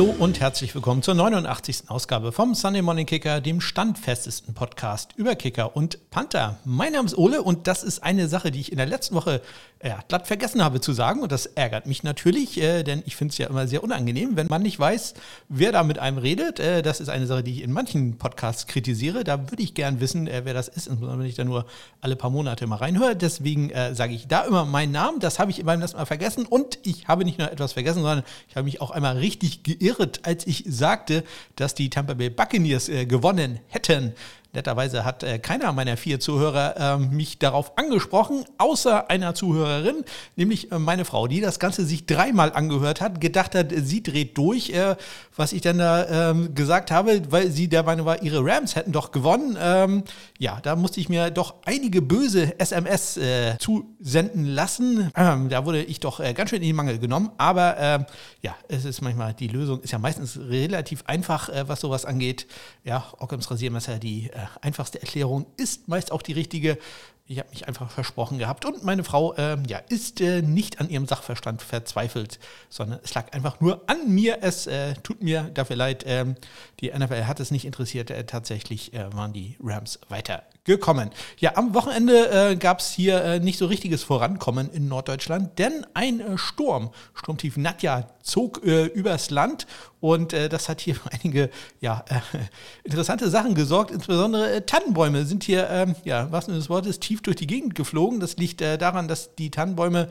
Hallo und herzlich willkommen zur 89. Ausgabe vom Sunday Morning Kicker, dem standfestesten Podcast über Kicker und Panther. Mein Name ist Ole und das ist eine Sache, die ich in der letzten Woche ja, glatt vergessen habe zu sagen und das ärgert mich natürlich, äh, denn ich finde es ja immer sehr unangenehm, wenn man nicht weiß, wer da mit einem redet. Äh, das ist eine Sache, die ich in manchen Podcasts kritisiere. Da würde ich gern wissen, äh, wer das ist, insbesondere wenn ich da nur alle paar Monate mal reinhöre. Deswegen äh, sage ich da immer meinen Namen. Das habe ich beim letzten Mal vergessen und ich habe nicht nur etwas vergessen, sondern ich habe mich auch einmal richtig geirrt, als ich sagte, dass die Tampa Bay Buccaneers äh, gewonnen hätten. Netterweise hat äh, keiner meiner vier Zuhörer äh, mich darauf angesprochen, außer einer Zuhörerin, nämlich äh, meine Frau, die das Ganze sich dreimal angehört hat, gedacht hat, sie dreht durch, äh, was ich dann da ähm, gesagt habe, weil sie der Meinung war, ihre Rams hätten doch gewonnen. Ähm, ja, da musste ich mir doch einige böse SMS äh, zusenden lassen. Ähm, da wurde ich doch äh, ganz schön in die Mangel genommen. Aber ähm, ja, es ist manchmal, die Lösung ist ja meistens relativ einfach, was sowas angeht. Ja, Ockhams Rasiermesser, die einfachste Erklärung ist meist auch die richtige. Ich habe mich einfach versprochen gehabt. Und meine Frau äh, ja, ist äh, nicht an ihrem Sachverstand verzweifelt, sondern es lag einfach nur an mir. Es äh, tut mir dafür leid. Ähm, die NFL hat es nicht interessiert. Äh, tatsächlich äh, waren die Rams weitergekommen. Ja, am Wochenende äh, gab es hier nicht so richtiges Vorankommen in Norddeutschland, denn ein Sturm, Sturmtief Nadja, zog übers Land und äh, das hat hier für einige ja, äh, interessante Sachen gesorgt. Insbesondere äh, Tannenbäume sind hier, ähm, ja, was des Wortes, tief durch die Gegend geflogen. Das liegt äh, daran, dass die Tannenbäume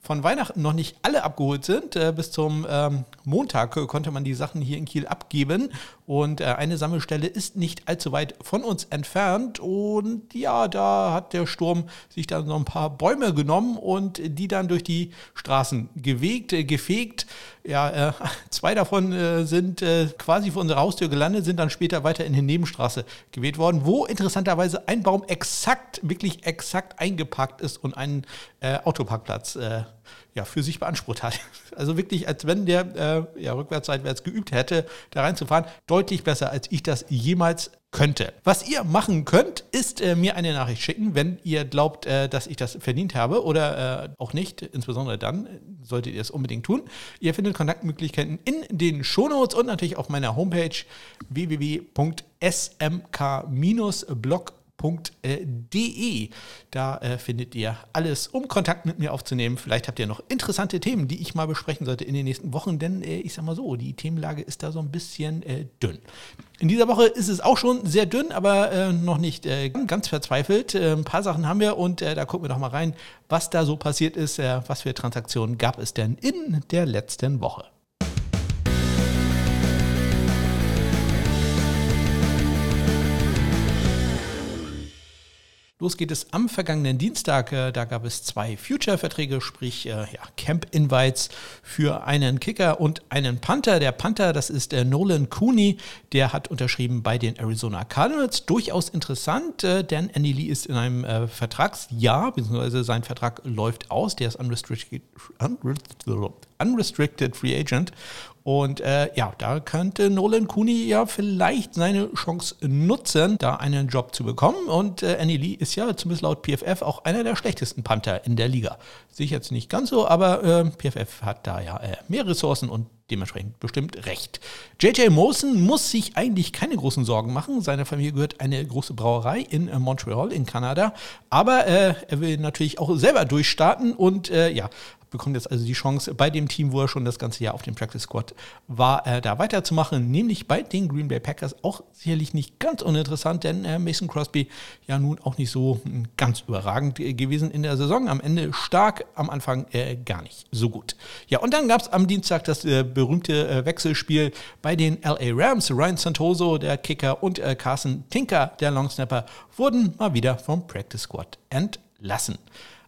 von Weihnachten noch nicht alle abgeholt sind. Äh, bis zum ähm, Montag konnte man die Sachen hier in Kiel abgeben. Und äh, eine Sammelstelle ist nicht allzu weit von uns entfernt. Und ja, da hat der Sturm sich dann so ein paar Bäume genommen und die dann durch die Straßen gewegt, äh, gefegt. Ja, äh, zwei davon sind quasi vor unserer Haustür gelandet, sind dann später weiter in die Nebenstraße geweht worden, wo interessanterweise ein Baum exakt, wirklich exakt eingepackt ist und einen Autoparkplatz ja, für sich beansprucht hat. Also wirklich, als wenn der äh, ja, rückwärts, seitwärts geübt hätte, da reinzufahren. Deutlich besser, als ich das jemals könnte. Was ihr machen könnt, ist äh, mir eine Nachricht schicken, wenn ihr glaubt, äh, dass ich das verdient habe oder äh, auch nicht. Insbesondere dann solltet ihr es unbedingt tun. Ihr findet Kontaktmöglichkeiten in den Shownotes und natürlich auf meiner Homepage www.smk-blog.com www.ftf.de. Da äh, findet ihr alles, um Kontakt mit mir aufzunehmen. Vielleicht habt ihr noch interessante Themen, die ich mal besprechen sollte in den nächsten Wochen, denn äh, ich sag mal so, die Themenlage ist da so ein bisschen äh, dünn. In dieser Woche ist es auch schon sehr dünn, aber äh, noch nicht äh, ganz verzweifelt. Äh, ein paar Sachen haben wir und da gucken wir doch mal rein, was da so passiert ist. was für Transaktionen gab es denn in der letzten Woche? Los geht es am vergangenen Dienstag. Äh, da gab es zwei Future-Verträge, sprich äh, ja, Camp-Invites für einen Kicker und einen Panther. Der Panther, das ist der Nolan Cooney, der hat unterschrieben bei den Arizona Cardinals. Durchaus interessant, äh, denn Andy Lee ist in einem Vertragsjahr, beziehungsweise sein Vertrag läuft aus. Der ist unrestricted, unrestricted Free Agent und äh, ja, da könnte Nolan Cooney ja vielleicht seine Chance nutzen, da einen Job zu bekommen. Und äh, Annie Lee ist ja zumindest laut PFF auch einer der schlechtesten Panther in der Liga. Sehe ich jetzt nicht ganz so, aber äh, PFF hat da ja äh, mehr Ressourcen und dementsprechend bestimmt recht. JJ Molson muss sich eigentlich keine großen Sorgen machen. Seiner Familie gehört eine große Brauerei in äh, Montreal in Kanada. Aber äh, er will natürlich auch selber durchstarten und äh, ja, bekommt jetzt also die Chance, bei dem Team, wo er schon das ganze Jahr auf dem Practice Squad war, äh, da weiterzumachen, nämlich bei den Green Bay Packers. Auch sicherlich nicht ganz uninteressant, denn äh, Mason Crosby ja nun auch nicht so hm, ganz überragend äh, gewesen in der Saison. Am Ende stark, am Anfang äh, gar nicht so gut. Ja, und dann gab es am Dienstag das äh, berühmte äh, Wechselspiel bei den LA Rams. Ryan Santoso, der Kicker, und Carson Tinker, der Longsnapper, wurden mal wieder vom Practice Squad entlassen.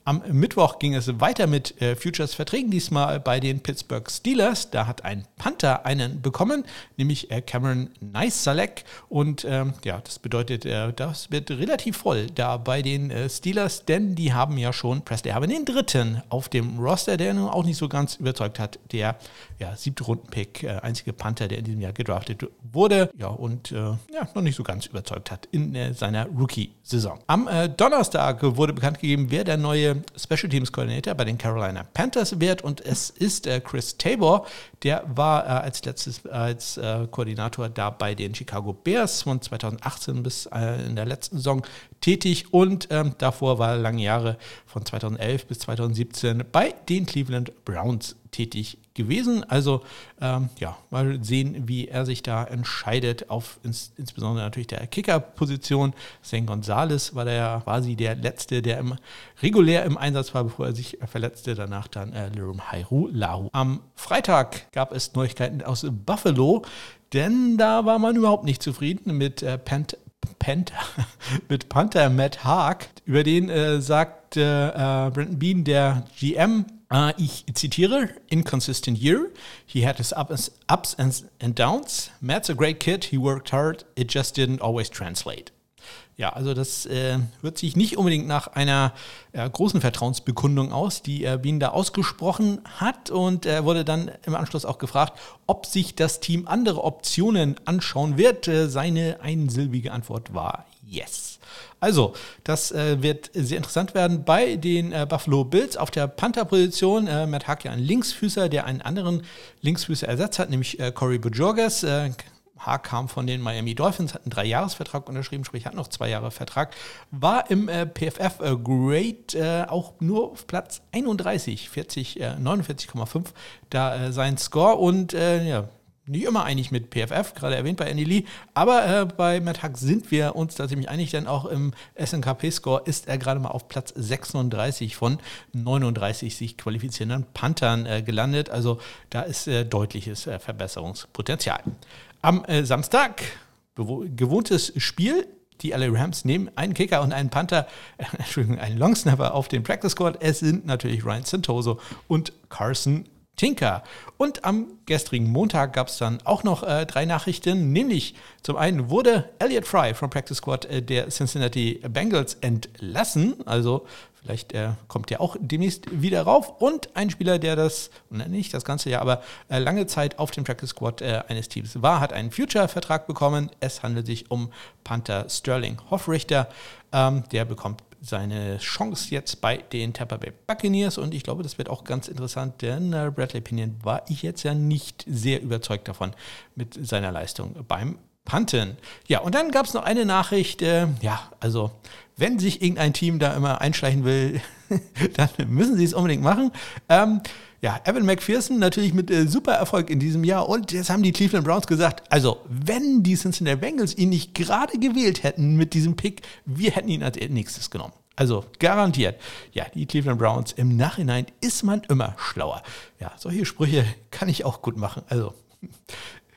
Am Mittwoch ging es weiter mit äh, Futures-Verträgen, diesmal bei den Pittsburgh Steelers. Da hat ein Panther einen bekommen, nämlich äh, Cameron Nice-Salek. Und ähm, ja, das bedeutet, äh, das wird relativ voll da bei den Steelers, denn die haben ja schon Presley haben den dritten auf dem Roster, der nun auch nicht so ganz überzeugt hat. Der ja, siebte Runden-Pick, einzige Panther, der in diesem Jahr gedraftet wurde. Ja, und ja, noch nicht so ganz überzeugt hat in seiner Rookie-Saison. Am Donnerstag wurde bekannt gegeben, wer der neue Special Teams Coordinator bei den Carolina Panthers wird. Und es ist äh, Chris Tabor, der war äh, als letztes als äh, Koordinator da bei den Chicago Bears von 2018 bis in der letzten Saison tätig. Und ähm, davor war er lange Jahre von 2011 bis 2017 bei den Cleveland Browns tätig gewesen. Also ähm, ja, mal sehen, wie er sich da entscheidet, auf ins, insbesondere natürlich der Kicker-Position. St. Gonzales war der quasi der Letzte, der im, regulär im Einsatz war, bevor er sich verletzte. Danach dann äh, Lirum Hairu Lahu. Am Freitag gab es Neuigkeiten aus Buffalo, denn da war man überhaupt nicht zufrieden mit äh, Pant Panther, mit Panther Matt Haag. Über den äh, sagte äh, Brandon Bean, der GM, ich zitiere, inconsistent year. He had his ups, ups and, downs. Matt's a great kid. He worked hard. It just didn't always translate. Ja, also das äh, hört sich nicht unbedingt nach einer äh, großen Vertrauensbekundung aus, die äh, Bean da ausgesprochen hat. Und er wurde dann im Anschluss auch gefragt, ob sich das Team andere Optionen anschauen wird. Äh, seine einsilbige Antwort war yes. Also, das äh, wird sehr interessant werden bei den äh, Buffalo Bills auf der Panther-Position. Äh, Matt Hack ja ein Linksfüßer, der einen anderen Linksfüßer ersetzt hat, nämlich äh, Corey Bujorges. Äh, Haag kam von den Miami Dolphins, hat einen Dreijahresvertrag unterschrieben, sprich hat noch zwei Jahre Vertrag, war im äh, PFF äh, Great äh, auch nur auf Platz 31, 40, 49,5 da äh, sein Score und äh, ja, nicht immer einig mit PFF, gerade erwähnt bei Andy Lee, aber äh, bei Matt Hack sind wir uns da ziemlich einig, denn auch im SNKP-Score ist er gerade mal auf Platz 36 von 39 sich qualifizierenden Panthern äh, gelandet. Also da ist äh, deutliches äh, Verbesserungspotenzial. Am äh, Samstag gewohntes Spiel. Die LA Rams nehmen einen Kicker und einen Panther, äh, Entschuldigung, einen Longsnapper auf den Practice Squad. Es sind natürlich Ryan Santoso und Carson Tinker. Und am gestrigen Montag gab es dann auch noch äh, drei Nachrichten, nämlich zum einen wurde Elliot Fry vom Practice Squad äh, der Cincinnati Bengals entlassen, also vielleicht äh, kommt er auch demnächst wieder rauf und ein Spieler, der das, nicht das ganze Jahr, aber äh, lange Zeit auf dem Practice Squad äh, eines Teams war, hat einen Future-Vertrag bekommen. Es handelt sich um Panther Sterling Hoffrichter. Ähm, der bekommt seine Chance jetzt bei den Tampa Bay Buccaneers. Und ich glaube, das wird auch ganz interessant, denn äh, Bradley Pinion war ich jetzt ja nicht sehr überzeugt davon mit seiner Leistung beim Panten. Ja, und dann gab es noch eine Nachricht, äh, ja, also wenn sich irgendein Team da immer einschleichen will, dann müssen sie es unbedingt machen. Ähm, ja, Evan McPherson natürlich mit äh, super Erfolg in diesem Jahr. Und jetzt haben die Cleveland Browns gesagt, also wenn die Cincinnati Bengals ihn nicht gerade gewählt hätten mit diesem Pick, wir hätten ihn als nächstes genommen. Also garantiert. Ja, die Cleveland Browns im Nachhinein ist man immer schlauer. Ja, solche Sprüche kann ich auch gut machen. Also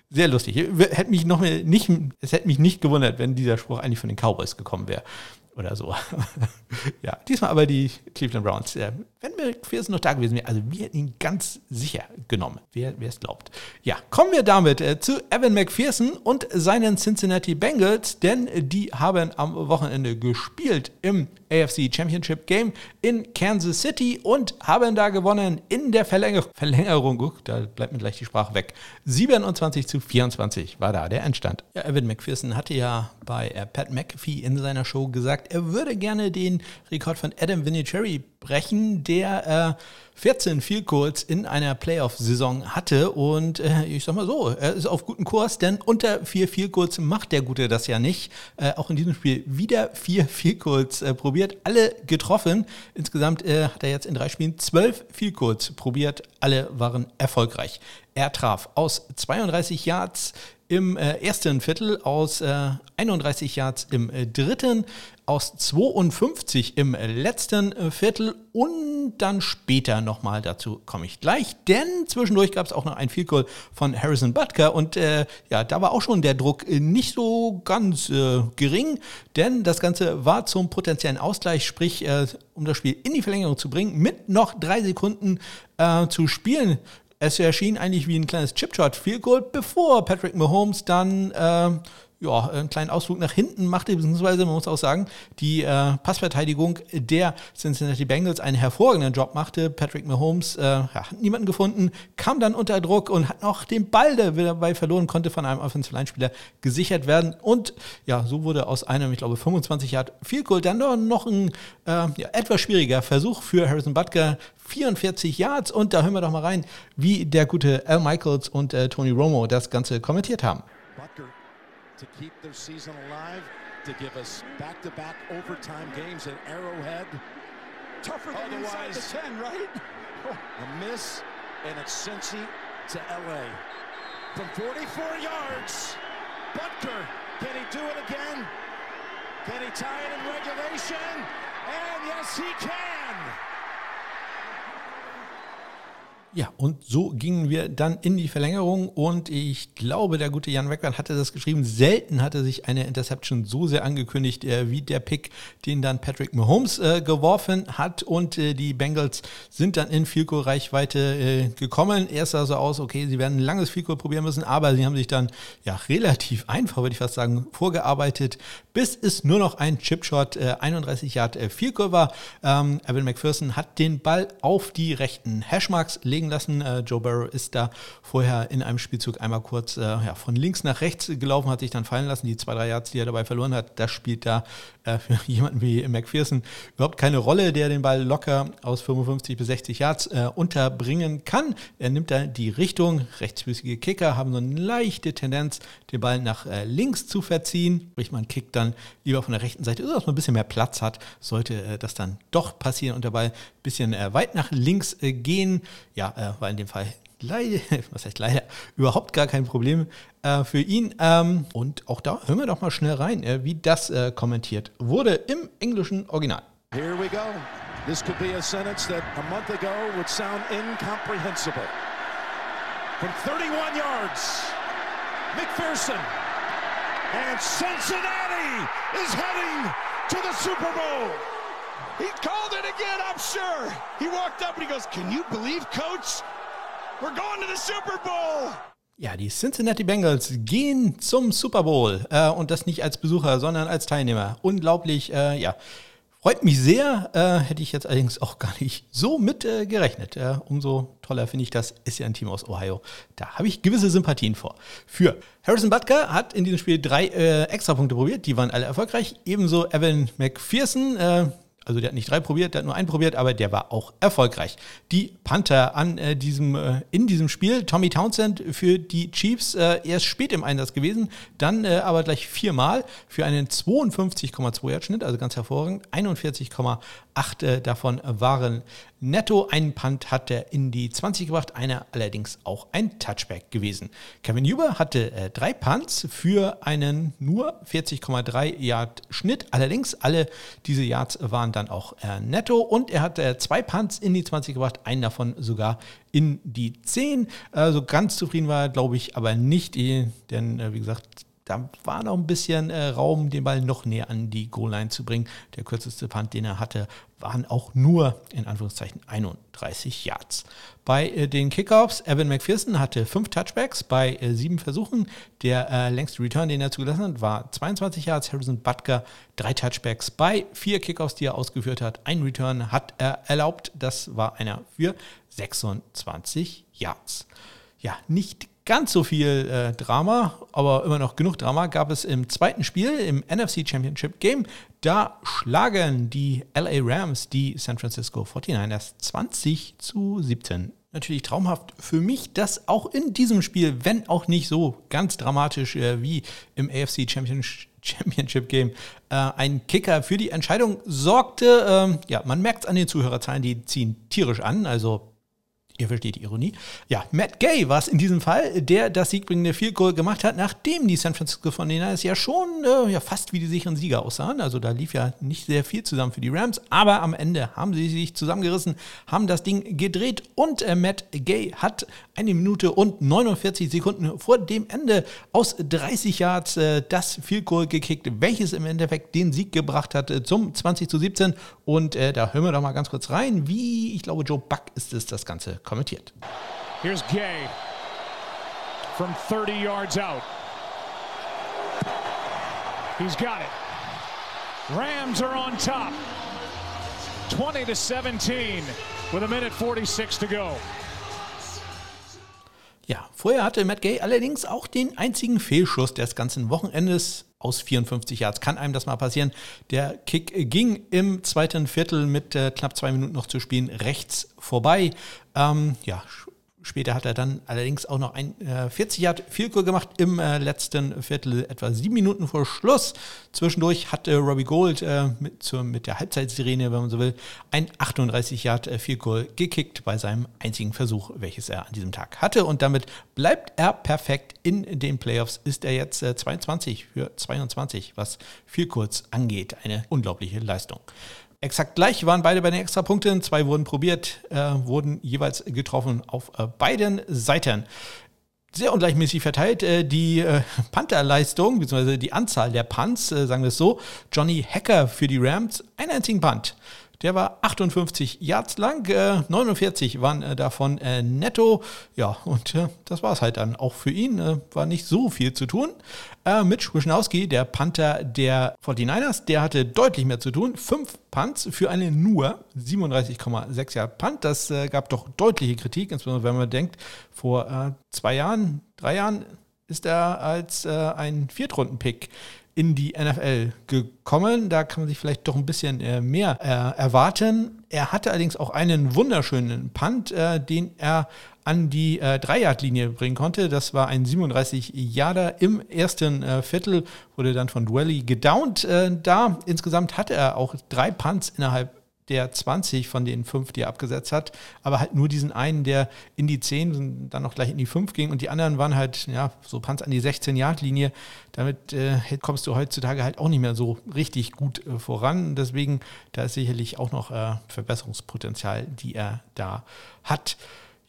sehr lustig. Hätte mich noch nicht, es hätte mich nicht gewundert, wenn dieser Spruch eigentlich von den Cowboys gekommen wäre oder so. ja, diesmal aber die Cleveland Browns. Wenn McPherson noch da gewesen wäre, also wir hätten ihn ganz sicher genommen, wer es glaubt. Ja, kommen wir damit äh, zu Evan McPherson und seinen Cincinnati Bengals, denn die haben am Wochenende gespielt im AFC Championship Game in Kansas City und haben da gewonnen in der Verlänger Verlängerung. Uh, da bleibt mir gleich die Sprache weg. 27 zu 24 war da der Endstand. Ja, Evan McPherson hatte ja bei äh, Pat McAfee in seiner Show gesagt, er würde gerne den Rekord von Adam Vinatieri brechen, der äh, 14 Field Goals in einer Playoff-Saison hatte. Und äh, ich sag mal so, er ist auf gutem Kurs, denn unter vier Field Goals macht der Gute das ja nicht. Äh, auch in diesem Spiel wieder vier Field Goals äh, probiert, alle getroffen. Insgesamt äh, hat er jetzt in drei Spielen zwölf Field Goals probiert, alle waren erfolgreich. Er traf aus 32 Yards im äh, ersten Viertel, aus äh, 31 Yards im äh, dritten, aus 52 im letzten äh, Viertel und dann später nochmal, dazu komme ich gleich, denn zwischendurch gab es auch noch ein Field Goal von Harrison Butker und äh, ja, da war auch schon der Druck äh, nicht so ganz äh, gering, denn das Ganze war zum potenziellen Ausgleich, sprich, äh, um das Spiel in die Verlängerung zu bringen, mit noch drei Sekunden äh, zu spielen es erschien eigentlich wie ein kleines Chipshot Field Goal, bevor Patrick Mahomes dann äh, ja, einen kleinen Ausflug nach hinten machte, beziehungsweise man muss auch sagen, die äh, Passverteidigung der Cincinnati Bengals einen hervorragenden Job machte. Patrick Mahomes äh, ja, hat niemanden gefunden, kam dann unter Druck und hat noch den Ball, der dabei verloren konnte, von einem Offensive Line Spieler gesichert werden. Und ja, so wurde aus einem, ich glaube, 25 Yard Field Goal dann noch ein äh, ja, etwas schwieriger Versuch für Harrison Butker. 44 Yards und da hören wir doch mal rein, wie der gute Al Michaels und äh, Tony Romo das Ganze kommentiert haben. Butker to keep their season alive, to give us back-to-back overtime games at Arrowhead. Tougher than Otherwise, inside the 10, right? a miss, and it's Cincy to LA. From 44 yards, Butker, can he do it again? Can he tie it in regulation? And yes, he can! Ja, und so gingen wir dann in die Verlängerung und ich glaube, der gute Jan Weckmann hatte das geschrieben. Selten hatte sich eine Interception so sehr angekündigt äh, wie der Pick, den dann Patrick Mahomes äh, geworfen hat und äh, die Bengals sind dann in Field Reichweite äh, gekommen. Erst sah so aus, okay, sie werden ein langes Field probieren müssen, aber sie haben sich dann ja relativ einfach, würde ich fast sagen, vorgearbeitet, bis es nur noch ein Chipshot 31 äh, Yard äh, Field war. Ähm, Evan McPherson hat den Ball auf die rechten Hashmarks legen lassen. Äh, Joe Burrow ist da vorher in einem Spielzug einmal kurz äh, ja, von links nach rechts gelaufen, hat sich dann fallen lassen. Die zwei, drei Yards, die er dabei verloren hat, das spielt da äh, für jemanden wie McPherson überhaupt keine Rolle, der den Ball locker aus 55 bis 60 Yards unterbringen kann. Er nimmt da die Richtung. Rechtsfüßige Kicker haben so eine leichte Tendenz, den Ball nach links zu verziehen. Sprich, man kickt dann lieber von der rechten Seite, sodass man ein bisschen mehr Platz hat, sollte das dann doch passieren und der Ball ein bisschen weit nach links gehen. Ja, war in dem Fall leider, was heißt leider, überhaupt gar kein Problem äh, für ihn. Ähm, und auch da hören wir doch mal schnell rein, äh, wie das äh, kommentiert wurde im englischen Original. Here we go. This could be a sentence that a month ago would sound incomprehensible. From 31 yards, McPherson and Cincinnati is heading to the Super Bowl. He called it again, I'm sure. He walked up and he goes, Can you believe, coach? We're going to the Super Bowl. Ja, die Cincinnati Bengals gehen zum Super Bowl äh, und das nicht als Besucher, sondern als Teilnehmer. Unglaublich, äh, ja. Freut mich sehr, äh, hätte ich jetzt allerdings auch gar nicht so mit äh, gerechnet. umso toller finde ich das, ist ja ein Team aus Ohio. Da habe ich gewisse Sympathien vor. Für Harrison Butker hat in diesem Spiel drei äh, Extrapunkte probiert, die waren alle erfolgreich. Ebenso Evan McPherson, äh, also der hat nicht drei probiert, der hat nur einen probiert, aber der war auch erfolgreich. Die Panther an äh, diesem, äh, in diesem Spiel, Tommy Townsend für die Chiefs äh, erst spät im Einsatz gewesen, dann äh, aber gleich viermal für einen 52,2 Yard Schnitt, also ganz hervorragend. 41,8 äh, davon waren netto. Einen Punt hat er in die 20 gebracht, einer allerdings auch ein Touchback gewesen. Kevin Huber hatte äh, drei Punts für einen nur 40,3 Yard Schnitt. Allerdings alle diese Yards waren dann auch äh, netto und er hat äh, zwei Punts in die 20 gebracht, einen davon sogar in die 10. Also ganz zufrieden war er, glaube ich, aber nicht, eh, denn äh, wie gesagt, da war noch ein bisschen äh, Raum, den Ball noch näher an die Goal-Line zu bringen. Der kürzeste Punt, den er hatte, waren auch nur in Anführungszeichen 31 Yards. Bei äh, den Kickoffs, Evan McPherson hatte fünf Touchbacks bei äh, sieben Versuchen. Der äh, längste Return, den er zugelassen hat, war 22 Yards. Harrison Butker drei Touchbacks bei vier Kickoffs, die er ausgeführt hat. Ein Return hat er erlaubt. Das war einer für 26 Yards. Ja, nicht ganz so viel äh, Drama, aber immer noch genug Drama gab es im zweiten Spiel im NFC Championship Game. Da schlagen die LA Rams die San Francisco 49ers 20 zu 17. Natürlich traumhaft für mich, dass auch in diesem Spiel, wenn auch nicht so ganz dramatisch äh, wie im AFC Championship Game äh, ein Kicker für die Entscheidung sorgte. Ähm, ja, man merkt es an den Zuhörerzahlen, die ziehen tierisch an. Also Ihr versteht die Ironie. Ja, Matt Gay war es in diesem Fall, der das siegbringende Field Goal gemacht hat, nachdem die San Francisco 49ers ja schon äh, ja, fast wie die sicheren Sieger aussahen. Also da lief ja nicht sehr viel zusammen für die Rams, aber am Ende haben sie sich zusammengerissen, haben das Ding gedreht und äh, Matt Gay hat eine Minute und 49 Sekunden vor dem Ende aus 30 Yards äh, das Field Goal gekickt, welches im Endeffekt den Sieg gebracht hat äh, zum 20 zu 17. Und äh, da hören wir doch mal ganz kurz rein, wie ich glaube, Joe Buck ist es das Ganze kommentiert. Here's Gay from 30 yards out. He's got it. Rams are on top. 20 to 17 with a minute 46 to go. Ja, vorher hatte Matt Gay allerdings auch den einzigen Fehlschuss des ganzen Wochenendes aus 54 Yards. Kann einem das mal passieren? Der Kick ging im zweiten Viertel mit äh, knapp zwei Minuten noch zu spielen rechts vorbei. Ähm, ja, Später hat er dann allerdings auch noch ein äh, 40 Yard Field Goal gemacht im äh, letzten Viertel, etwa sieben Minuten vor Schluss. Zwischendurch hatte Robbie Gold äh, mit, zur, mit der Halbzeitsirene, wenn man so will, ein 38 Yard äh, Field Goal gekickt bei seinem einzigen Versuch, welches er an diesem Tag hatte. Und damit bleibt er perfekt in den Playoffs. Ist er jetzt 22 äh, für 22, was Field Goals angeht. Eine unglaubliche Leistung. Exakt gleich waren beide bei den Extrapunkten. Zwei wurden probiert, äh, wurden jeweils getroffen auf äh, beiden Seiten. Sehr ungleichmäßig verteilt äh, die äh, Panther-Leistung, beziehungsweise die Anzahl der Punts, äh, sagen wir es so. Johnny Hacker für die Rams, einen einzigen Punt. Der war 58 Yards lang, äh, 49 waren äh, davon äh, netto. Ja, und äh, das war es halt dann auch für ihn. Äh, war nicht so viel zu tun. Äh, Mitch Wischnowski, der Panther der 49ers, der hatte deutlich mehr zu tun. Fünf Punts für eine nur 37,6 Yard Punt. Das gab doch deutliche Kritik, insbesondere wenn man denkt, vor zwei Jahren, drei Jahren ist er als ein Viertrunden-Pick in die NFL gekommen. Da kann man sich vielleicht doch ein bisschen äh, mehr äh, erwarten. Er hatte allerdings auch einen wunderschönen Punt, äh, den er an die äh, Dreijagdlinie bringen konnte. Das war ein 37 Yarder im ersten äh, Viertel, wurde dann von Dwelly gedownt. Äh, da insgesamt hatte er auch drei Punts innerhalb der 20 von den fünf, die er abgesetzt hat, aber halt nur diesen einen, der in die 10 und dann noch gleich in die 5 ging und die anderen waren halt, ja, so Panz an die 16-Yard-Linie. Damit äh, kommst du heutzutage halt auch nicht mehr so richtig gut äh, voran. Deswegen, da ist sicherlich auch noch äh, Verbesserungspotenzial, die er da hat.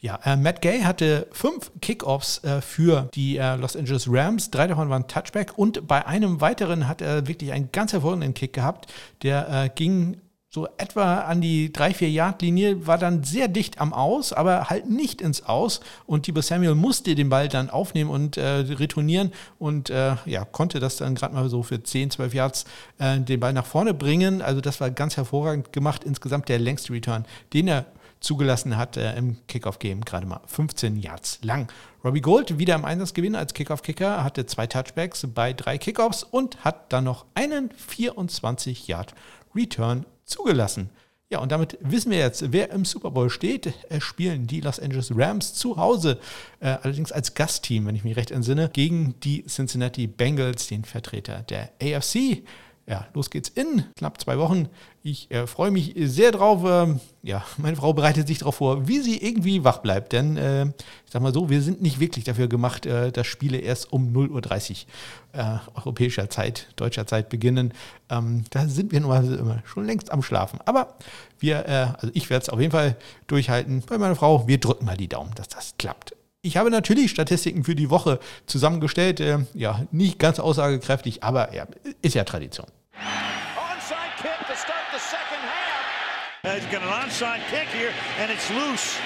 Ja, äh, Matt Gay hatte fünf Kickoffs äh, für die äh, Los Angeles Rams. Drei davon waren Touchback und bei einem weiteren hat er wirklich einen ganz hervorragenden Kick gehabt. Der äh, ging so etwa an die 3-4 Yard Linie, war dann sehr dicht am Aus, aber halt nicht ins Aus. Und Tibor Samuel musste den Ball dann aufnehmen und äh, retournieren und äh, ja, konnte das dann gerade mal so für 10, 12 Yards äh, den Ball nach vorne bringen. Also das war ganz hervorragend gemacht. Insgesamt der längste Return, den er zugelassen hat äh, im Kickoff-Game, gerade mal 15 Yards lang. Robbie Gold wieder im Einsatzgewinn als Kickoff-Kicker, hatte zwei Touchbacks bei drei Kickoffs und hat dann noch einen 24 Yard Return zugelassen. Ja, und damit wissen wir jetzt, wer im Super Bowl steht. Es spielen die Los Angeles Rams zu Hause, äh, allerdings als Gastteam, wenn ich mich recht entsinne, gegen die Cincinnati Bengals, den Vertreter der AFC. Ja, los geht's in knapp zwei Wochen. Ich äh, freue mich sehr drauf. Ähm, ja, meine Frau bereitet sich darauf vor, wie sie irgendwie wach bleibt. Denn äh, ich sag mal so, wir sind nicht wirklich dafür gemacht, äh, dass Spiele erst um 0.30 Uhr äh, europäischer Zeit, deutscher Zeit beginnen. Ähm, da sind wir nun immer schon längst am Schlafen. Aber wir, äh, also ich werde es auf jeden Fall durchhalten. Bei meiner Frau, wir drücken mal die Daumen, dass das klappt. Ich habe natürlich Statistiken für die Woche zusammengestellt. Äh, ja, nicht ganz aussagekräftig, aber ja, ist ja Tradition. Onside kick to start the second half. Uh, he's got an onside kick here and it's loose.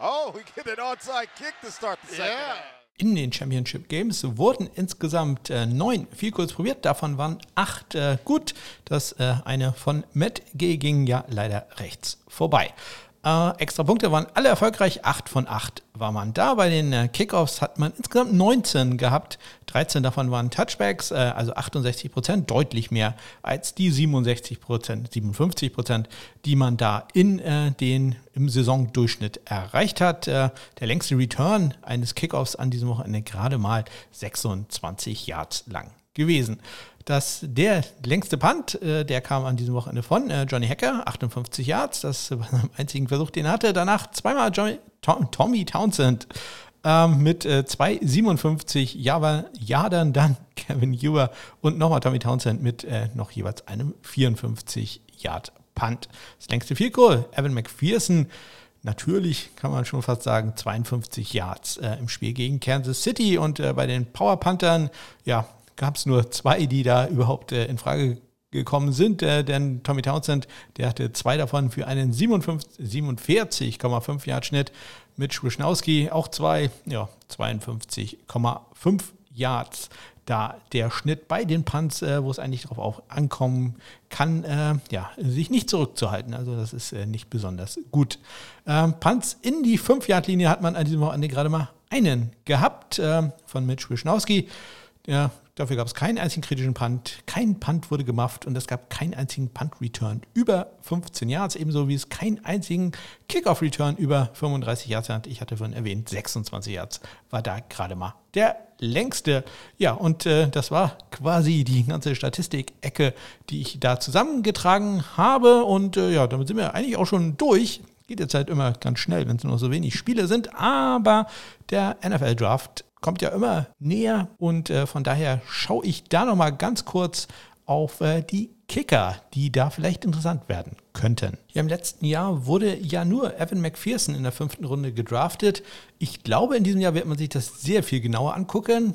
Oh, we get an onside kick to start the second yeah. half. In den Championship Games wurden insgesamt äh, neun viel kurz probiert, davon waren acht äh, gut. Das äh, eine von Matt G ging ja leider rechts vorbei. Äh, extra Punkte waren alle erfolgreich. 8 von 8 war man da. Bei den äh, Kickoffs hat man insgesamt 19 gehabt. 13 davon waren Touchbacks, äh, also 68 Prozent, deutlich mehr als die 67 Prozent, 57 Prozent, die man da in äh, den im Saisondurchschnitt erreicht hat. Äh, der längste Return eines Kickoffs an diesem Wochenende gerade mal 26 Yards lang gewesen dass der längste Punt, äh, der kam an diesem Wochenende von äh, Johnny Hacker, 58 Yards, das war sein einzigen Versuch, den er hatte. Danach zweimal Johnny, Tom, Tommy Townsend ähm, mit äh, zwei 57 Yardern, dann Kevin Ewer und nochmal Tommy Townsend mit äh, noch jeweils einem 54 Yard Punt. Das längste Goal, Evan McPherson natürlich kann man schon fast sagen 52 Yards äh, im Spiel gegen Kansas City und äh, bei den Power Panthern, ja, gab es nur zwei, die da überhaupt äh, in Frage gekommen sind, äh, denn Tommy Townsend, der hatte zwei davon für einen 47,5 Yard Schnitt. Mitch Wischnowski auch zwei, ja, 52,5 Yards. da der Schnitt bei den Punts, äh, wo es eigentlich darauf auch ankommen kann, äh, ja, sich nicht zurückzuhalten. Also das ist äh, nicht besonders gut. Ähm, Punts in die 5-Yard-Linie hat man an diesem Wochenende gerade mal einen gehabt äh, von Mitch Wischnowski. Ja, dafür gab es keinen einzigen kritischen Punt. Kein Punt wurde gemacht und es gab keinen einzigen Punt-Return über 15 Yards, ebenso wie es keinen einzigen Kickoff-Return über 35 Yards hat. Ich hatte vorhin erwähnt, 26 Yards war da gerade mal der längste. Ja, und äh, das war quasi die ganze Statistik-Ecke, die ich da zusammengetragen habe. Und äh, ja, damit sind wir eigentlich auch schon durch. Geht jetzt halt immer ganz schnell, wenn es nur so wenig Spiele sind. Aber der NFL-Draft kommt ja immer näher und äh, von daher schaue ich da nochmal ganz kurz auf äh, die Kicker, die da vielleicht interessant werden könnten. Ja, Im letzten Jahr wurde ja nur Evan McPherson in der fünften Runde gedraftet. Ich glaube, in diesem Jahr wird man sich das sehr viel genauer angucken.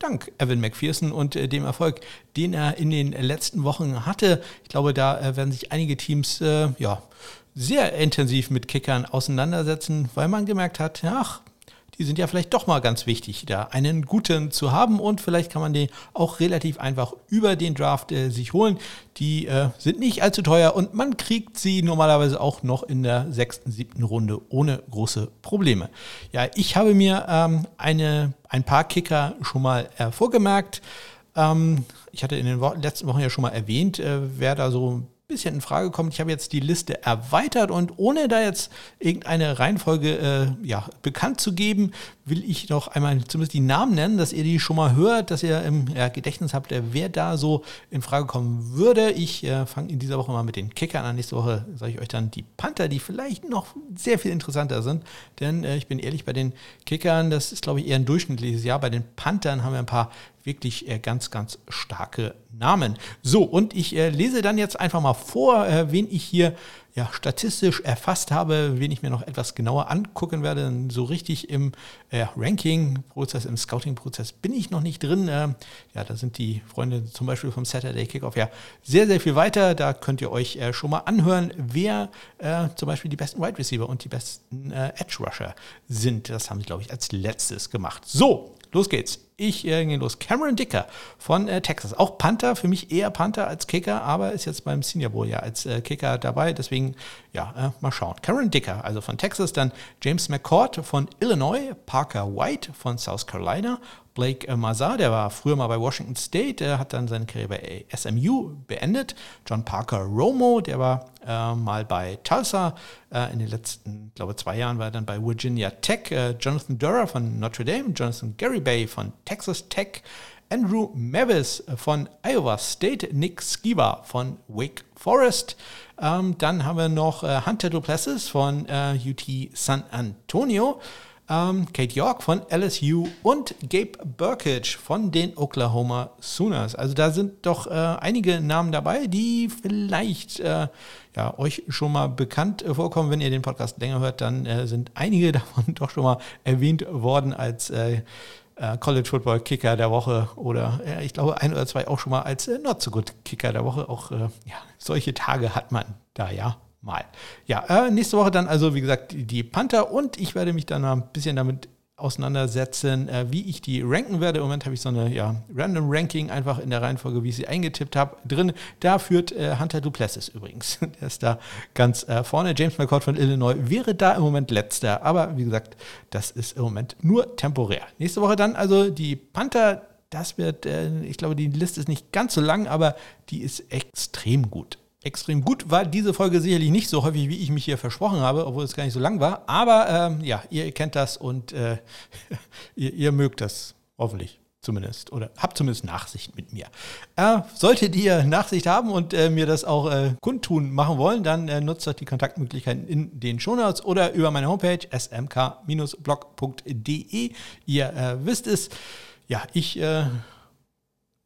Dank Evan McPherson und äh, dem Erfolg, den er in den letzten Wochen hatte. Ich glaube, da äh, werden sich einige Teams äh, ja, sehr intensiv mit Kickern auseinandersetzen, weil man gemerkt hat, ach, die sind ja vielleicht doch mal ganz wichtig, da einen guten zu haben und vielleicht kann man den auch relativ einfach über den Draft äh, sich holen. Die äh, sind nicht allzu teuer und man kriegt sie normalerweise auch noch in der sechsten, siebten Runde ohne große Probleme. Ja, ich habe mir ähm, eine, ein paar Kicker schon mal äh, vorgemerkt. Ähm, ich hatte in den letzten Wochen ja schon mal erwähnt, äh, wer da so bisschen in Frage kommt. Ich habe jetzt die Liste erweitert und ohne da jetzt irgendeine Reihenfolge äh, ja, bekannt zu geben, will ich noch einmal zumindest die Namen nennen, dass ihr die schon mal hört, dass ihr im ja, Gedächtnis habt, äh, wer da so in Frage kommen würde. Ich äh, fange in dieser Woche mal mit den Kickern an. Nächste Woche sage ich euch dann die Panther, die vielleicht noch sehr viel interessanter sind. Denn äh, ich bin ehrlich, bei den Kickern, das ist glaube ich eher ein durchschnittliches Jahr. Bei den Panthern haben wir ein paar wirklich äh, ganz, ganz starke Namen. So, und ich äh, lese dann jetzt einfach mal vor, äh, wen ich hier ja, statistisch erfasst habe, wen ich mir noch etwas genauer angucken werde. So richtig im äh, Ranking-Prozess, im Scouting-Prozess bin ich noch nicht drin. Äh, ja, da sind die Freunde zum Beispiel vom Saturday Kickoff ja sehr, sehr viel weiter. Da könnt ihr euch äh, schon mal anhören, wer äh, zum Beispiel die besten Wide Receiver und die besten äh, Edge Rusher sind. Das haben sie, glaube ich, als letztes gemacht. So, los geht's ich äh, gehe los. Cameron Dicker von äh, Texas. Auch Panther, für mich eher Panther als Kicker, aber ist jetzt beim Senior Bowl ja als äh, Kicker dabei. Deswegen, ja, äh, mal schauen. Cameron Dicker, also von Texas, dann James McCord von Illinois, Parker White von South Carolina, Blake äh, Mazar, der war früher mal bei Washington State, äh, hat dann seine Karriere bei SMU beendet. John Parker Romo, der war äh, mal bei Tulsa. Äh, in den letzten, glaube zwei Jahren war er dann bei Virginia Tech. Äh, Jonathan Durer von Notre Dame, Jonathan Garibay von Texas Tech. Andrew Mavis von Iowa State, Nick Skiba von Wake Forest. Ähm, dann haben wir noch äh, Hunter Duplessis von UT San Antonio ähm, Kate York von LSU und Gabe Burkage von den Oklahoma Sooners. Also da sind doch äh, einige Namen dabei, die vielleicht äh, ja, euch schon mal bekannt äh, vorkommen. Wenn ihr den Podcast länger hört, dann äh, sind einige davon doch schon mal erwähnt worden als äh, äh, College Football Kicker der Woche oder ich glaube ein oder zwei auch schon mal als Not so Good Kicker der Woche. Auch ja, solche Tage hat man da ja mal. Ja, äh, nächste Woche dann also, wie gesagt, die, Panther und ich werde mich dann ein bisschen damit auseinandersetzen, äh, wie ich die ranken werde. Im Moment habe ich so eine ja, Random Ranking einfach in der Reihenfolge, wie ich sie eingetippt habe, drin. Da führt äh, Hunter Duplessis übrigens. Der ist da ganz äh, vorne. James McCord von Illinois wäre da im Moment letzter. Aber wie gesagt, das ist im Moment nur temporär. Nächste Woche dann also die Panther. Das wird, äh, ich glaube, die Liste ist nicht ganz so lang, aber die ist extrem gut extrem gut. War diese Folge sicherlich nicht so häufig, wie ich mich hier versprochen habe, obwohl es gar nicht so lang war. Aber ähm, ja, ihr kennt das und äh, ihr, ihr, mögt das hoffentlich zumindest oder habt zumindest Nachsicht mit mir. Äh, solltet ihr Nachsicht haben und äh, mir das auch äh, kundtun machen wollen, dann äh, nutzt doch die Kontaktmöglichkeiten in den Shownotes oder über meine Homepage smk-blog.de. Ihr äh, wisst es. Ja, ich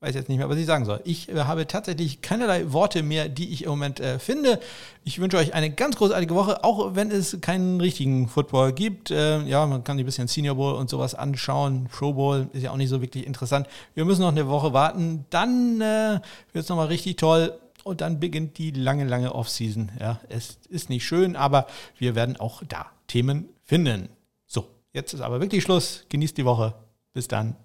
weiß jetzt nicht mehr, was ich sagen soll. Ich äh, habe tatsächlich keinerlei Worte mehr, die ich im Moment äh, finde. Ich wünsche euch eine ganz großartige Woche, auch wenn es keinen richtigen Football gibt. Äh, ja, man kann sich ein bisschen Senior Bowl und sowas anschauen. Pro Bowl ist ja auch nicht so wirklich interessant. Wir müssen noch eine Woche warten. Dann äh, wird es nochmal richtig toll. Und dann beginnt die lange, lange Offseason. Ja, es ist nicht schön, aber wir werden auch da Themen finden. So, jetzt ist aber wirklich Schluss. Genießt die Woche. Bis dann.